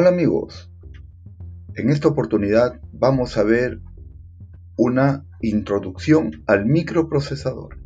Hola amigos, en esta oportunidad vamos a ver una introducción al microprocesador.